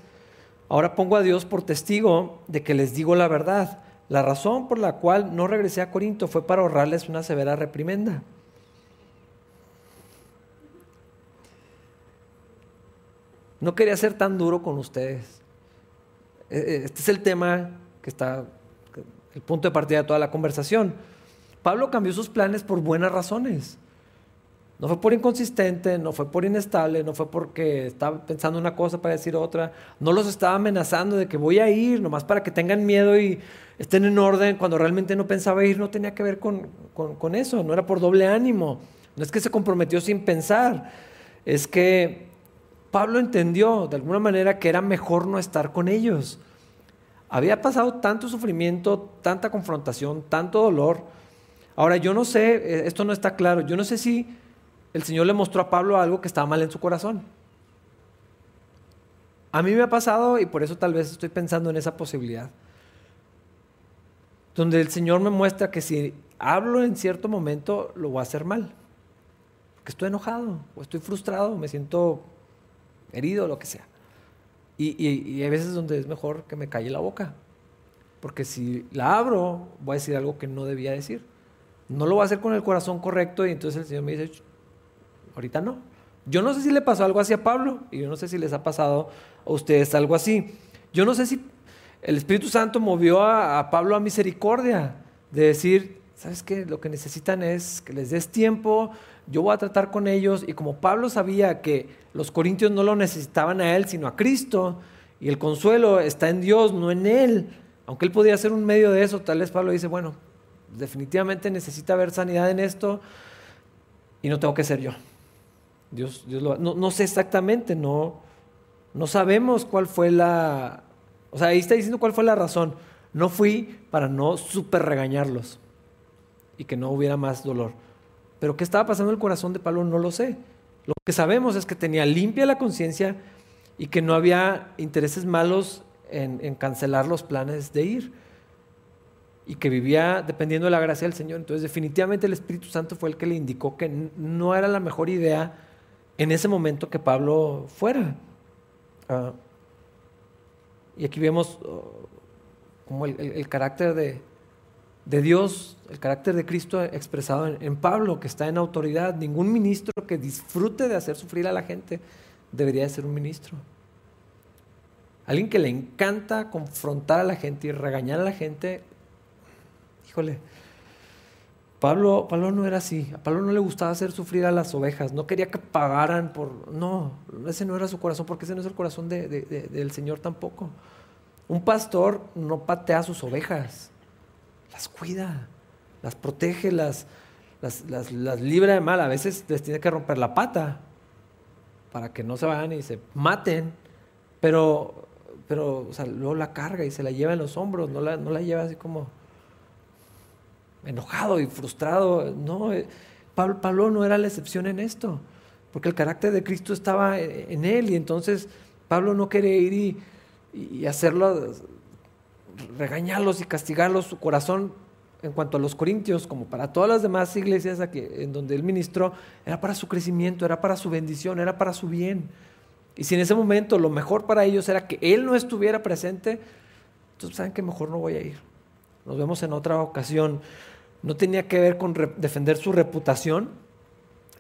Ahora pongo a Dios por testigo de que les digo la verdad. La razón por la cual no regresé a Corinto fue para ahorrarles una severa reprimenda. No quería ser tan duro con ustedes. E, e, este es el tema que está, el punto de partida de toda la conversación. Pablo cambió sus planes por buenas razones. No fue por inconsistente, no fue por inestable, no fue porque estaba pensando una cosa para decir otra. No los estaba amenazando de que voy a ir, nomás para que tengan miedo y estén en orden, cuando realmente no pensaba ir. No tenía que ver con, con eso, no era por doble ánimo. No es que se comprometió sin pensar, es que Pablo entendió de alguna manera que era mejor no estar con ellos. Había pasado tanto sufrimiento, tanta confrontación, tanto dolor. Ahora, yo no sé, eh, esto no está claro, yo no sé si el Señor le mostró a Pablo algo que estaba mal en su corazón. A mí me ha pasado y por eso tal vez estoy pensando en esa posibilidad. Donde el Señor me muestra que si hablo en cierto momento, lo voy a hacer mal. Porque estoy enojado, o estoy frustrado, me siento herido, lo que sea. Y, y, hay veces donde es mejor que me calle la boca. Porque si la abro, voy a decir algo que no debía decir. No lo voy a hacer con el corazón correcto y entonces el Señor me dice, ahorita no. Yo no sé si le pasó algo así a Pablo y yo no sé si les ha pasado a ustedes algo así. Yo no sé si el Espíritu Santo movió a, a Pablo a misericordia, de decir, ¿sabes qué? Lo que necesitan es que les des tiempo, yo voy a tratar con ellos y como Pablo sabía que los corintios no lo necesitaban a él, sino a Cristo, y el consuelo está en Dios, no en él, aunque él podía ser un medio de eso, tal vez Pablo dice, bueno, definitivamente necesita haber sanidad en esto y no tengo que ser yo. Dios, Dios lo, no, no sé exactamente, no, no sabemos cuál fue la... O sea, ahí está diciendo cuál fue la razón. No fui para no super regañarlos y que no hubiera más dolor. Pero qué estaba pasando en el corazón de Pablo no lo sé. Lo que sabemos es que tenía limpia la conciencia y que no había intereses malos en, cancelar los planes de ir. Y que vivía dependiendo de la gracia del Señor. Entonces definitivamente el Espíritu Santo fue el que le indicó que no era la mejor idea en ese momento que Pablo fuera. Ah, y aquí vemos oh, como el carácter de, de Dios, el carácter de Cristo expresado en, Pablo, que está en autoridad. Ningún ministro que disfrute de hacer sufrir a la gente debería de ser un ministro. Alguien que le encanta confrontar a la gente y regañar a la gente, híjole, Pablo, Pablo no era así. A Pablo no le gustaba hacer sufrir a las ovejas. No quería que pagaran por... No, ese no era su corazón, porque ese no es el corazón del Señor tampoco. Un pastor no patea a sus ovejas las cuida, las protege, las, las, las, libra de mal. A veces les tiene que romper la pata para que no se vayan y se maten, pero, pero luego la carga y se la lleva en los hombros, no la, no la lleva así como enojado y frustrado. No, eh, Pablo, no era la excepción en esto, porque el carácter de Cristo estaba en él y entonces Pablo no quería ir y, hacerlo regañarlos y castigarlos, su corazón en cuanto a los corintios, como para todas las demás iglesias en donde él ministró, era para su crecimiento, era para su bendición, era para su bien. Y si en ese momento lo mejor para ellos era que él no estuviera presente, entonces saben que mejor no voy a ir. Nos vemos en otra ocasión. No tenía que ver con defender su reputación.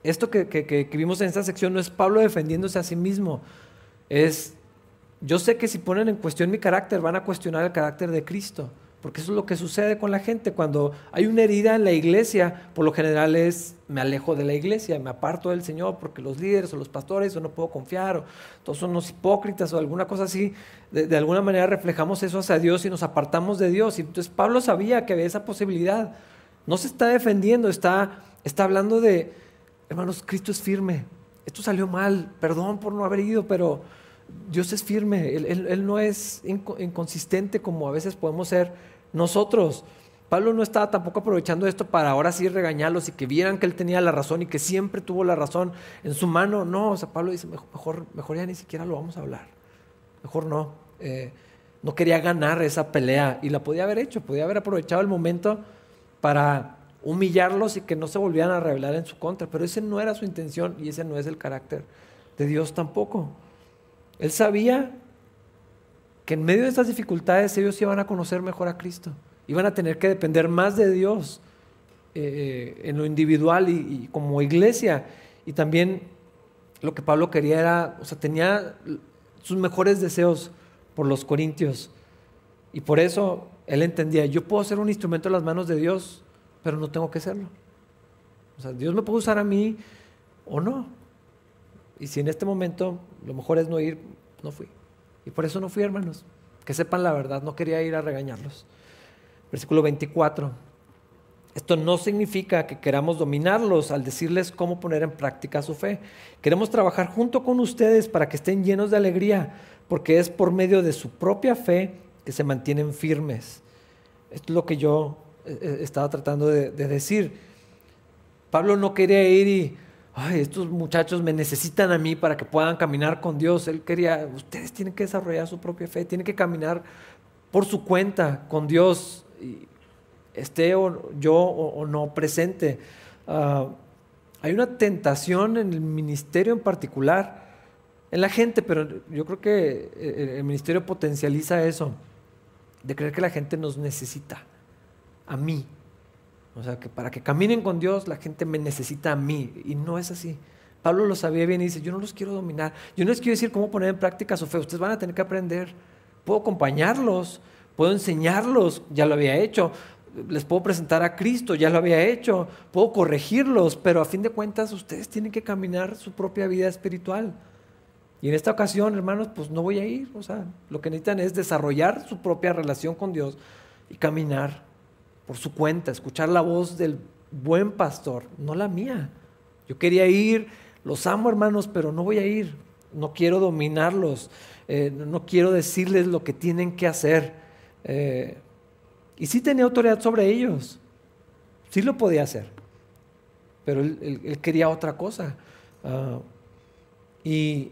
Esto que, que vimos en esta sección no es Pablo defendiéndose a sí mismo, es yo sé que si ponen en cuestión mi carácter, van a cuestionar el carácter de Cristo. Porque eso es lo que sucede con la gente. Cuando hay una herida en la iglesia, por lo general es, me alejo de la iglesia, me aparto del Señor, porque los líderes o los pastores, o no puedo confiar, o todos son unos hipócritas, o alguna cosa así. De, alguna manera reflejamos eso hacia Dios y nos apartamos de Dios. Y entonces Pablo sabía que había esa posibilidad. No se está defendiendo, está, está hablando de, hermanos, Cristo es firme. Esto salió mal, perdón por no haber ido, pero Dios es firme, él, no es inconsistente como a veces podemos ser nosotros. Pablo no estaba tampoco aprovechando esto para ahora sí regañarlos y que vieran que él tenía la razón y que siempre tuvo la razón en su mano. No, o sea, Pablo dice, mejor, mejor ya ni siquiera lo vamos a hablar. Mejor no. Eh, no quería ganar esa pelea y la podía haber hecho, podía haber aprovechado el momento para humillarlos y que no se volvieran a rebelar en su contra, pero ese no era su intención y ese no es el carácter de Dios tampoco. Él sabía que en medio de estas dificultades ellos iban a conocer mejor a Cristo, iban a tener que depender más de Dios eh, en lo individual y, como iglesia. Y también lo que Pablo quería era, o sea, tenía sus mejores deseos por los corintios. Y por eso él entendía, yo puedo ser un instrumento en las manos de Dios, pero no tengo que serlo. O sea, Dios me puede usar a mí o no. Y si en este momento lo mejor es no ir, no fui. Y por eso no fui, hermanos. Que sepan la verdad, no quería ir a regañarlos. Versículo 24. Esto no significa que queramos dominarlos al decirles cómo poner en práctica su fe. Queremos trabajar junto con ustedes para que estén llenos de alegría, porque es por medio de su propia fe que se mantienen firmes. Esto es lo que yo eh, eh, estaba tratando de, de decir. Pablo no quería ir y ay, estos muchachos me necesitan a mí para que puedan caminar con Dios. Él quería, ustedes tienen que desarrollar su propia fe, tienen que caminar por su cuenta con Dios, esté o, yo o, no presente. Ah, hay una tentación en el ministerio en particular, en la gente, pero yo creo que el ministerio potencializa eso, de creer que la gente nos necesita, a mí, o sea, que para que caminen con Dios la gente me necesita a mí. Y no es así. Pablo lo sabía bien y dice, yo no los quiero dominar. Yo no les quiero decir cómo poner en práctica su fe. Ustedes van a tener que aprender. Puedo acompañarlos, puedo enseñarlos, ya lo había hecho. Les puedo presentar a Cristo, ya lo había hecho. Puedo corregirlos, pero a fin de cuentas ustedes tienen que caminar su propia vida espiritual. Y en esta ocasión, hermanos, pues no voy a ir. O sea, lo que necesitan es desarrollar su propia relación con Dios y caminar por su cuenta, escuchar la voz del buen pastor, no la mía. Yo quería ir, los amo hermanos, pero no voy a ir. No quiero dominarlos, eh, no quiero decirles lo que tienen que hacer. Eh, y sí tenía autoridad sobre ellos, sí lo podía hacer, pero él, quería otra cosa. Ah, y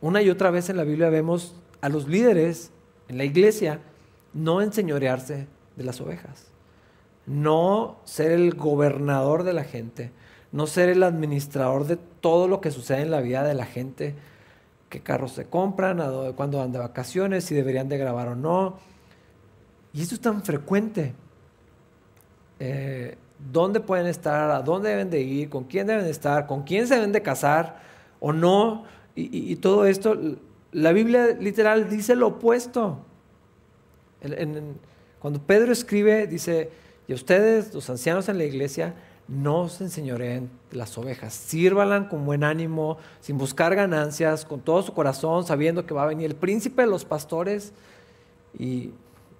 una y otra vez en la Biblia vemos a los líderes en la iglesia no enseñorearse de las ovejas. No ser el gobernador de la gente, no ser el administrador de todo lo que sucede en la vida de la gente, qué carros se compran, cuándo van de vacaciones, si deberían de grabar o no. Y esto es tan frecuente. Eh, ¿Dónde pueden estar? ¿A dónde deben de ir? ¿Con quién deben de estar? ¿Con quién se deben de casar o no? Y, todo esto, la Biblia literal dice lo opuesto. cuando Pedro escribe, dice, y ustedes, los ancianos en la iglesia, no se enseñoreen las ovejas, sírvalan con buen ánimo, sin buscar ganancias, con todo su corazón, sabiendo que va a venir el príncipe de los pastores y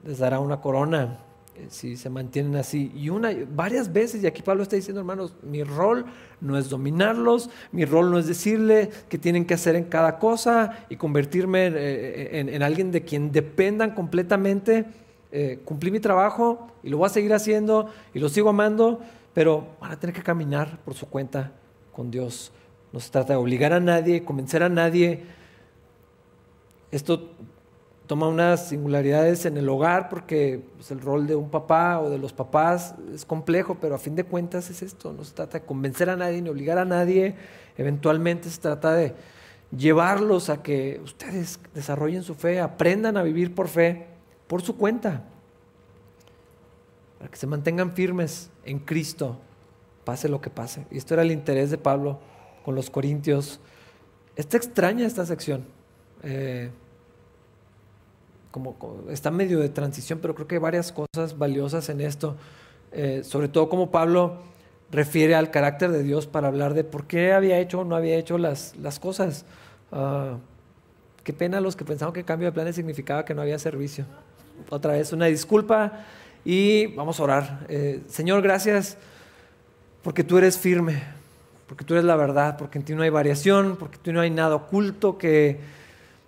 les dará una corona si se mantienen así. Y una, varias veces, y aquí Pablo está diciendo, hermanos, mi rol no es dominarlos, mi rol no es decirle qué tienen que hacer en cada cosa y convertirme eh, en alguien de quien dependan completamente eh, cumplí mi trabajo y lo voy a seguir haciendo y lo sigo amando, pero van a tener que caminar por su cuenta con Dios. No se trata de obligar a nadie, convencer a nadie. Esto toma unas singularidades en el hogar porque pues, el rol de un papá o de los papás es complejo, pero a fin de cuentas es esto. No se trata de convencer a nadie ni obligar a nadie. Eventualmente se trata de llevarlos a que ustedes desarrollen su fe, aprendan a vivir por fe por su cuenta, para que se mantengan firmes en Cristo, pase lo que pase. Y esto era el interés de Pablo con los corintios. Está extraña esta sección. Eh, como, está medio de transición, pero creo que hay varias cosas valiosas en esto. Eh, sobre todo como Pablo refiere al carácter de Dios para hablar de por qué había hecho o no había hecho las, las cosas. Ah, qué pena los que pensaban que cambio de planes significaba que no había servicio otra vez una disculpa y vamos a orar. Eh, Señor, gracias porque tú eres firme, porque tú eres la verdad, porque en ti no hay variación, porque en ti no hay nada oculto que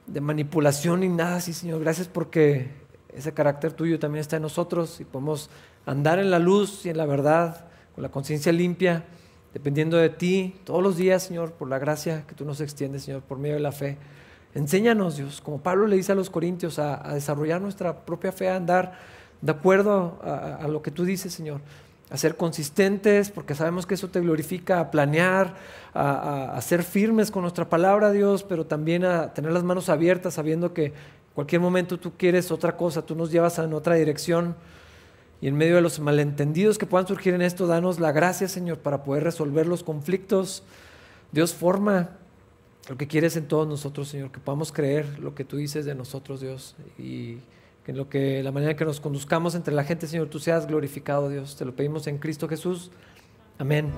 de manipulación ni nada así, Señor. Gracias porque ese carácter tuyo también está en nosotros y podemos andar en la luz y en la verdad, con la conciencia limpia, dependiendo de ti todos los días, Señor, por la gracia que tú nos extiendes, Señor, por medio de la fe. Enséñanos, Dios, como Pablo le dice a los Corintios, a, desarrollar nuestra propia fe, a andar de acuerdo a, lo que tú dices, Señor. A ser consistentes, porque sabemos que eso te glorifica, a planear, a, ser firmes con nuestra palabra, Dios, pero también a tener las manos abiertas, sabiendo que cualquier momento tú quieres otra cosa, tú nos llevas en otra dirección. Y en medio de los malentendidos que puedan surgir en esto, danos la gracia, Señor, para poder resolver los conflictos. Dios forma lo que quieres en todos nosotros, Señor, que podamos creer lo que tú dices de nosotros, Dios, y en lo que la manera que nos conduzcamos entre la gente, Señor, tú seas glorificado, Dios. Te lo pedimos en Cristo Jesús. Amén.